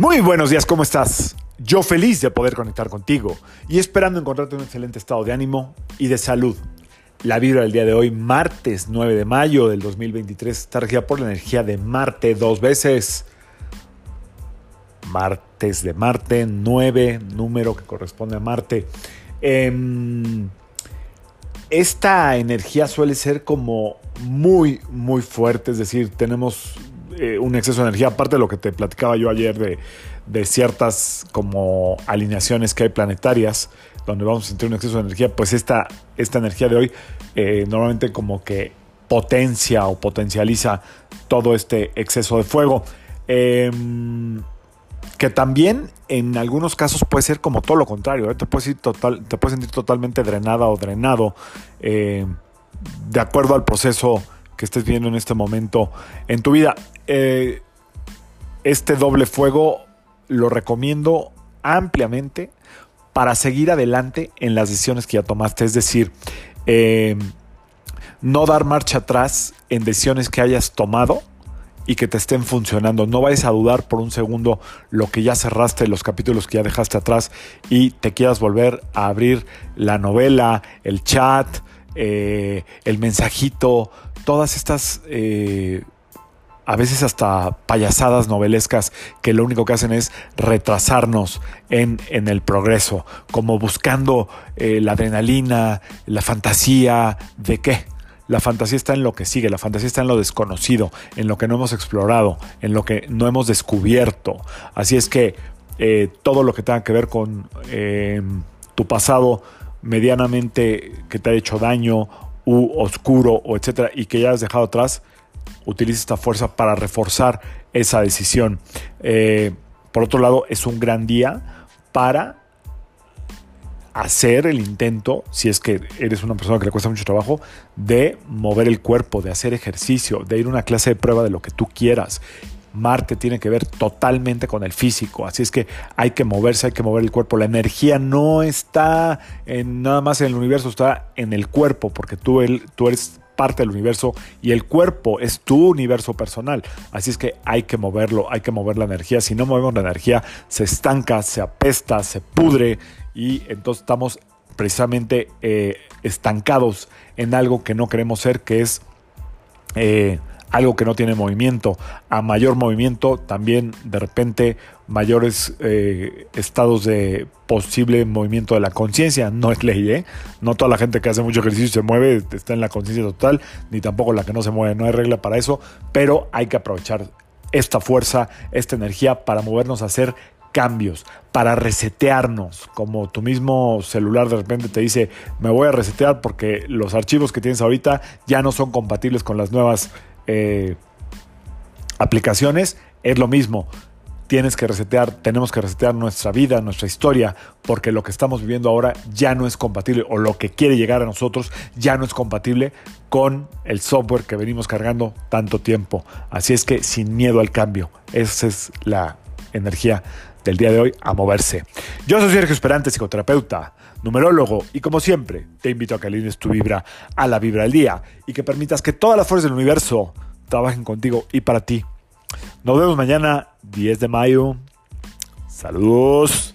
Muy buenos días, ¿cómo estás? Yo feliz de poder conectar contigo y esperando encontrarte en un excelente estado de ánimo y de salud. La vibra del día de hoy, martes 9 de mayo del 2023, está regida por la energía de Marte dos veces. Martes de Marte, 9, número que corresponde a Marte. Em, esta energía suele ser como muy, muy fuerte, es decir, tenemos eh, un exceso de energía, aparte de lo que te platicaba yo ayer de, de, ciertas como alineaciones que hay planetarias, donde vamos a sentir un exceso de energía, pues esta, esta energía de hoy eh, normalmente como que potencia o potencializa todo este exceso de fuego. Em, que también en algunos casos puede ser como todo lo contrario, ¿eh? te, total, te puedes sentir totalmente drenada o drenado de acuerdo al proceso que estés viendo en este momento en tu vida. Eh, este doble fuego lo recomiendo ampliamente para seguir adelante en las decisiones que ya tomaste. Es decir, eh, no dar marcha atrás en decisiones que hayas tomado y que te estén funcionando. No vayas a dudar por un segundo lo que ya cerraste, los capítulos que ya dejaste atrás y te quieras volver a abrir la novela, el chat, eh, el mensajito, todas estas, a veces hasta payasadas novelescas que lo único que hacen es retrasarnos en, el progreso, como buscando eh, la adrenalina, la fantasía de qué. La fantasía está en lo que sigue, la fantasía está en lo desconocido, en lo que no hemos explorado, en lo que no hemos descubierto. Así es que eh, todo lo que tenga que ver con tu pasado medianamente que te ha hecho daño u oscuro o etcétera y que ya has dejado atrás, utiliza esta fuerza para reforzar esa decisión. Eh, por otro lado, es un gran día para hacer el intento, si es que eres una persona que le cuesta mucho trabajo, de mover el cuerpo, de hacer ejercicio, de ir a una clase de prueba de lo que tú quieras. Marte tiene que ver totalmente con el físico, así es que hay que moverse, hay que mover el cuerpo. La energía no está en, nada más en el universo, está en el cuerpo, porque tú, tú eres parte del universo y el cuerpo es tu universo personal. Así es que hay que moverlo, hay que mover la energía. Si no movemos la energía, se estanca, se apesta, se pudre y entonces estamos precisamente eh, estancados en algo que no queremos ser, que es... Eh, algo que no tiene movimiento. A mayor movimiento, también de repente mayores eh, estados de posible movimiento de la conciencia. No es ley, ¿eh? No toda la gente que hace mucho ejercicio se mueve está en la conciencia total, ni tampoco la que no se mueve. No hay regla para eso, pero hay que aprovechar esta fuerza, esta energía para movernos a hacer cambios, para resetearnos, como tu mismo celular de repente te dice, me voy a resetear porque los archivos que tienes ahorita ya no son compatibles con las nuevas eh, aplicaciones, es lo mismo. Tienes que resetear, tenemos que resetear nuestra vida, nuestra historia, porque lo que estamos viviendo ahora ya no es compatible, o lo que quiere llegar a nosotros ya no es compatible con el software que venimos cargando tanto tiempo. Así es que sin miedo al cambio, esa es la energía del día de hoy a moverse. Yo soy Sergio Esperante, psicoterapeuta, numerólogo, y como siempre, te invito a que alines tu vibra a la vibra del día y que permitas que todas las fuerzas del universo trabajen contigo y para ti. Nos vemos mañana, 10 de mayo. Saludos.